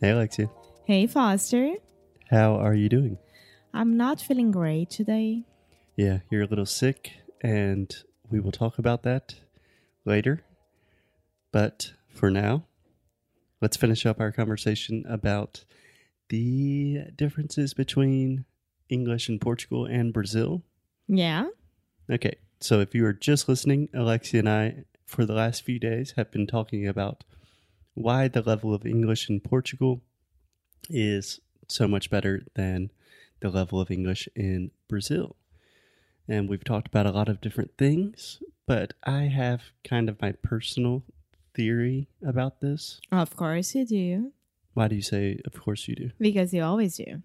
Hey, Alexia. Hey, Foster. How are you doing? I'm not feeling great today. Yeah, you're a little sick, and we will talk about that later. But for now, let's finish up our conversation about the differences between English in Portugal and Brazil. Yeah? Okay, so if you are just listening, Alexia and I, for the last few days, have been talking about why the level of English in Portugal is so much better than the level of English in Brazil. And we've talked about a lot of different things, but I have kind of my personal theory about this. Of course you do. Why do you say, of course you do? Because you always do.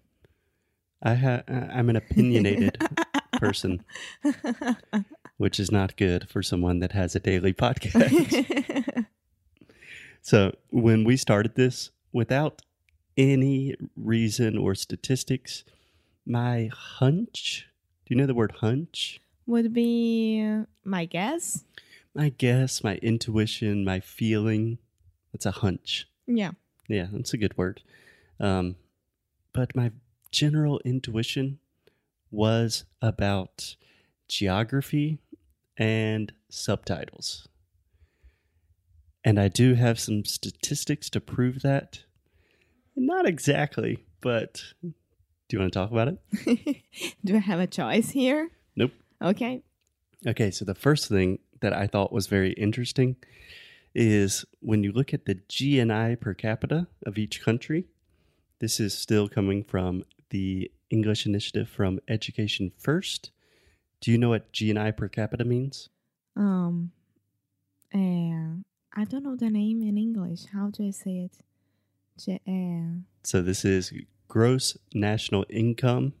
I ha- I'm an opinionated person, which is not good for someone that has a daily podcast. so when we started this, without any reason or statistics, my hunch, do you know the word hunch? Would be my guess. My guess, my intuition, my feeling. That's a hunch. Yeah. Yeah, that's a good word. Um, but my general intuition was about geography and subtitles. And I do have some statistics to prove that. Not exactly, but do you want to talk about it? do I have a choice here? Nope. Okay. Okay, so the first thing that I thought was very interesting is when you look at the GNI per capita of each country, this is still coming from the English initiative from Education First. Do you know what GNI per capita means? Um, uh, I don't know the name in English. How do I say it? Uh, So this is gross national income.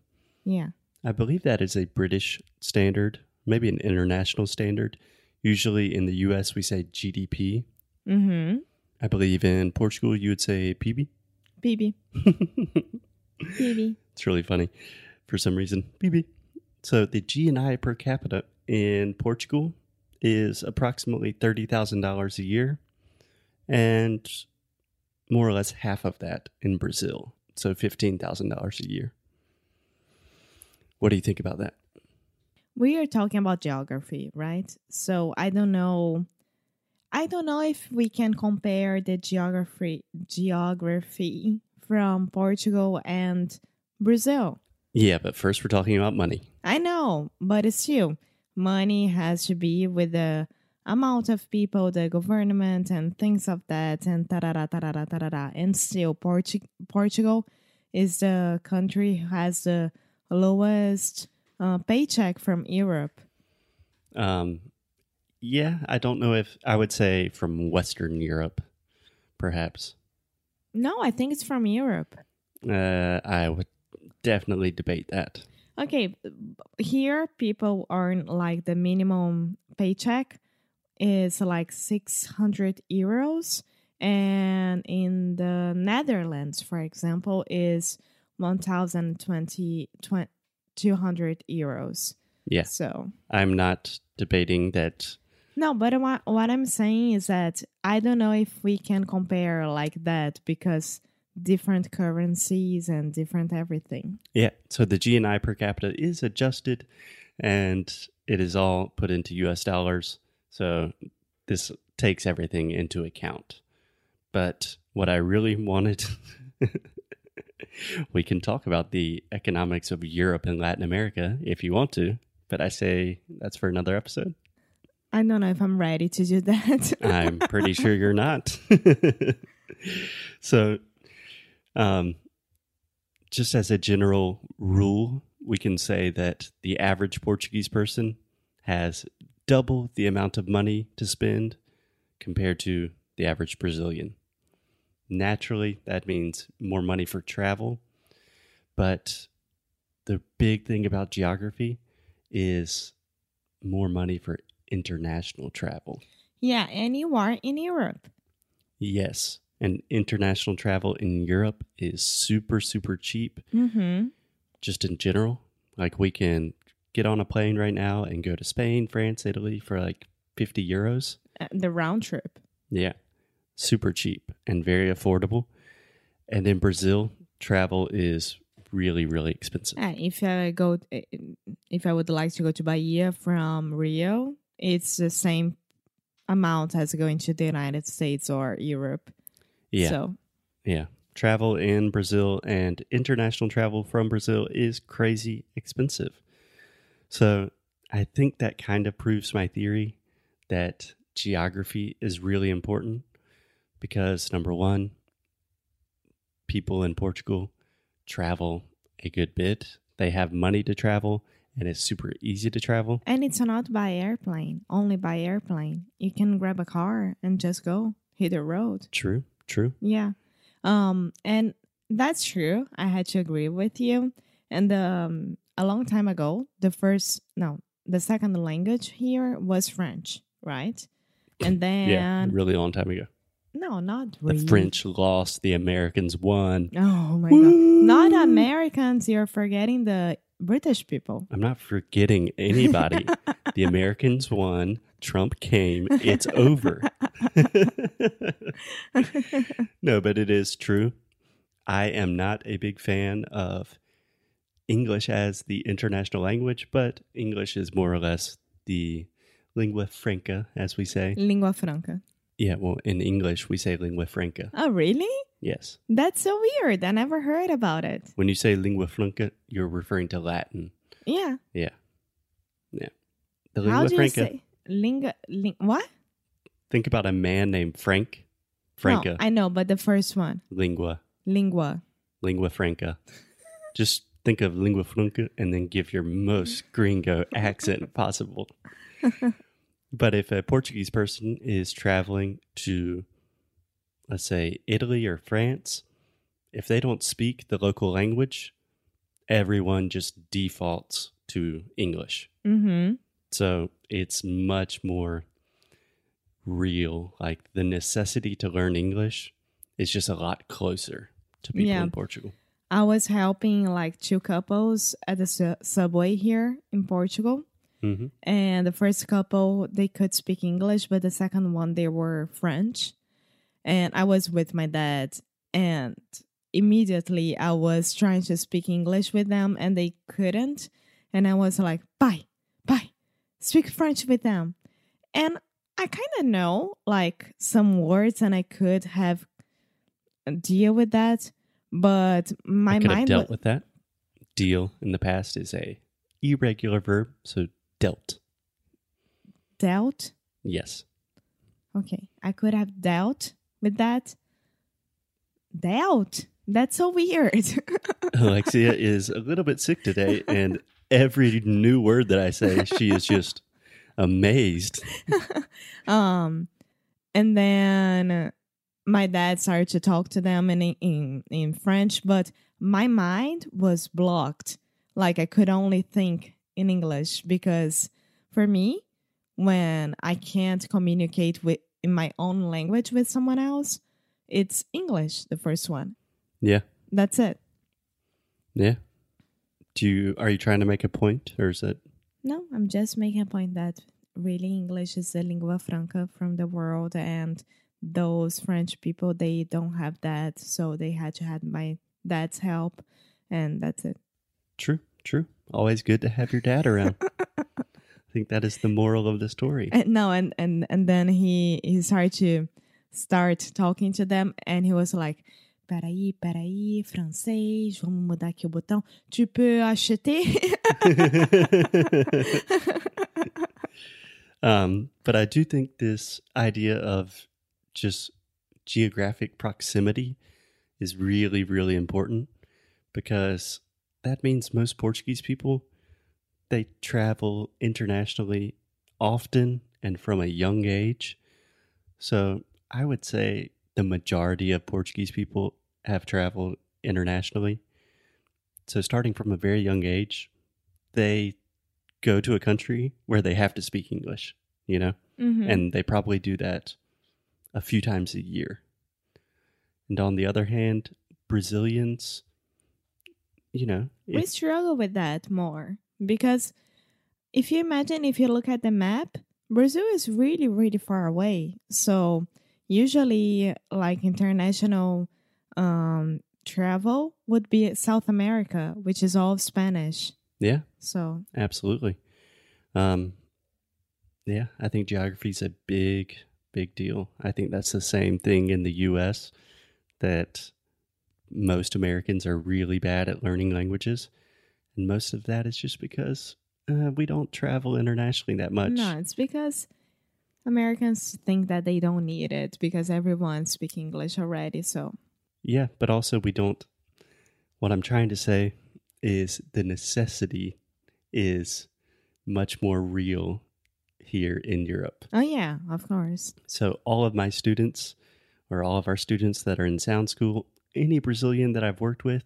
yeah. I believe that is a British standard, maybe an international standard. Usually in the US we say GDP. Mm-hmm. I believe in Portugal you would say PB. BB. BB. It's really funny for some reason. PB. So the GNI per capita in Portugal is approximately $30,000 a year and more or less half of that in Brazil. So $15,000 a year. What do you think about that? we are talking about geography, right? So I don't know. I don't know if we can compare the geography geography from Portugal and Brazil. Yeah, but first we're talking about money. I know, but it's still, money has to be with the amount of people, the government, and things of that, and tarara, tarara, tarara. And still, Portu- Portugal is the country who has the lowest uh, paycheck from Europe. Um, yeah, I don't know if I would say from Western Europe, perhaps. No, I think it's from Europe. Uh, I would definitely debate that. Okay, here people earn like the minimum paycheck is like 600 euros and in the Netherlands for example is 1020 200 euros. Yeah. So, I'm not debating that no, but what, what I'm saying is that I don't know if we can compare like that because different currencies and different everything. Yeah. So the GNI per capita is adjusted and it is all put into US dollars. So this takes everything into account. But what I really wanted, we can talk about the economics of Europe and Latin America if you want to. But I say that's for another episode. I don't know if I'm ready to do that. I'm pretty sure you're not. so, um, just as a general rule, we can say that the average Portuguese person has double the amount of money to spend compared to the average Brazilian. Naturally, that means more money for travel. But the big thing about geography is more money for international travel. yeah, and you are in Europe. Yes. And international travel in Europe is super, super cheap, Mm-hmm. just in general. Like we can get on a plane right now and go to Spain, France, Italy for like 50 euros. Uh, the round trip. Yeah. Super cheap and very affordable. And in Brazil, travel is really, really expensive. Uh, if I go, if I would like to go to Bahia from Rio, it's the same amount as going to the United States or Europe. Yeah. So Yeah. Travel in Brazil and international travel from Brazil is crazy expensive. So I think that kind of proves my theory that geography is really important because number one, people in Portugal travel a good bit. They have money to travel and it's super easy to travel. and it's not by airplane, only by airplane. You can grab a car and just go hit the road. True, true. Yeah. Um, and that's true. I had to agree with you. And um, a long time ago, the first, no, the second language here was French, right? And then, yeah, really long time ago. no, not The. French lost, the Americans won. Oh my God. Not Americans. You're forgetting the British people. I'm not forgetting anybody. the Americans won. Trump came. It's over. no, but it is true. I am not a big fan of English as the international language, but English is more or less the lingua franca, as we say. Lingua franca. Yeah, well, in English, we say lingua franca. Oh, really? Yes. That's so weird. I never heard about it. When you say lingua franca, you're referring to Latin. Yeah. Yeah. Yeah. The How lingua do you franca. say linga? Ling, what? Think about a man named Frank. Franca. No, I know, but the first one, lingua. lingua. Lingua franca. Just think of lingua franca and then give your most gringo accent possible. but if a Portuguese person is traveling to, let's say, Italy or France, if they don't speak the local language, everyone just defaults to English. Mm-hmm. So it's much more real. Like the necessity to learn English is just a lot closer to people Yeah. in Portugal. I was helping like two couples at the su- subway here in Portugal. Hmm And the first couple, they could speak English, but the second one, they were French. And I was with my dad, and immediately I was trying to speak English with them, and they couldn't. And I was like, bye, bye, speak French with them. And I kind of know like some words, and I could have deal with that. But my I could have mind dealt with that. Deal in the past is a irregular verb, so dealt. dealt. Yes. Okay, I could have dealt with that. Dealt. That's so weird. Alexia is a little bit sick today, and every new word that I say, she is just amazed. um, and then my dad started to talk to them in in in French, but my mind was blocked. Like I could only think in English because for me, when I can't communicate with in my own language with someone else, it's English, the first one. Yeah. That's it. Yeah. Do you are you trying to make a point or is it No, I'm just making a point that really English is the lingua franca from the world, and those French people they don't have that, so they had to have my dad's help, and that's it. true? True. Always good to have your dad around. I think that is the moral of the story. And no, and and and then he he started to start talking to them, and he was like. Peraí, peraí, francês, vamos mudar aqui o botão. Tu peux acheter? um, but I do think this idea of just geographic proximity is really, really important because that means most Portuguese people they travel internationally often and from a young age. So I would say the majority of Portuguese people have traveled internationally. So starting from a very young age, they go to a country where they have to speak English, you know, Mhm. and they probably do that a few times a year. And on the other hand, Brazilians, you know, we if- struggle with that more because if you imagine if you look at the map brazil is really really far away so usually like international um, travel would be South America, which is all Spanish. Yeah, So absolutely. Um, yeah, I think geography is a big, big deal. I think that's the same thing in the U.S. that most Americans are really bad at learning languages, and most of that is just because uh, we don't travel internationally that much. no, it's because Americans think that they don't need it because everyone speaks English already. So Yeah, but also we don't. What I'm trying to say is the necessity is much more real here in Europe. oh yeah, of course. So all of my students, or all of our students that are in sound school, any Brazilian that I've worked with,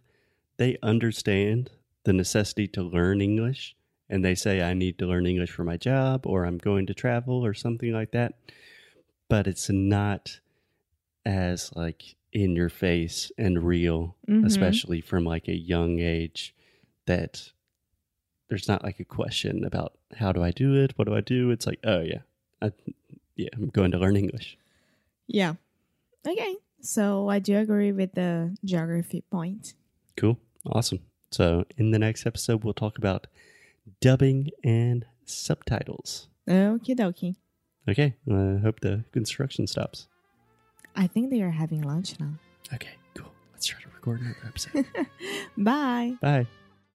they understand the necessity to learn English, and they say I need to learn English for my job, or I'm going to travel, or something like that. But it's not as like in your face and real, Mhm. especially from like a young age, that there's not like a question about how do I do it? What do I do? It's like, oh yeah, I, yeah, I'm going to learn English. Yeah. Okay. So I do agree with the geography point. Cool. Awesome. So, in the next episode, we'll talk about dubbing and subtitles. Okie dokie. Okay. I hope the construction stops. I think they are having lunch now. Okay, cool. Let's try to record another episode. Bye. Bye.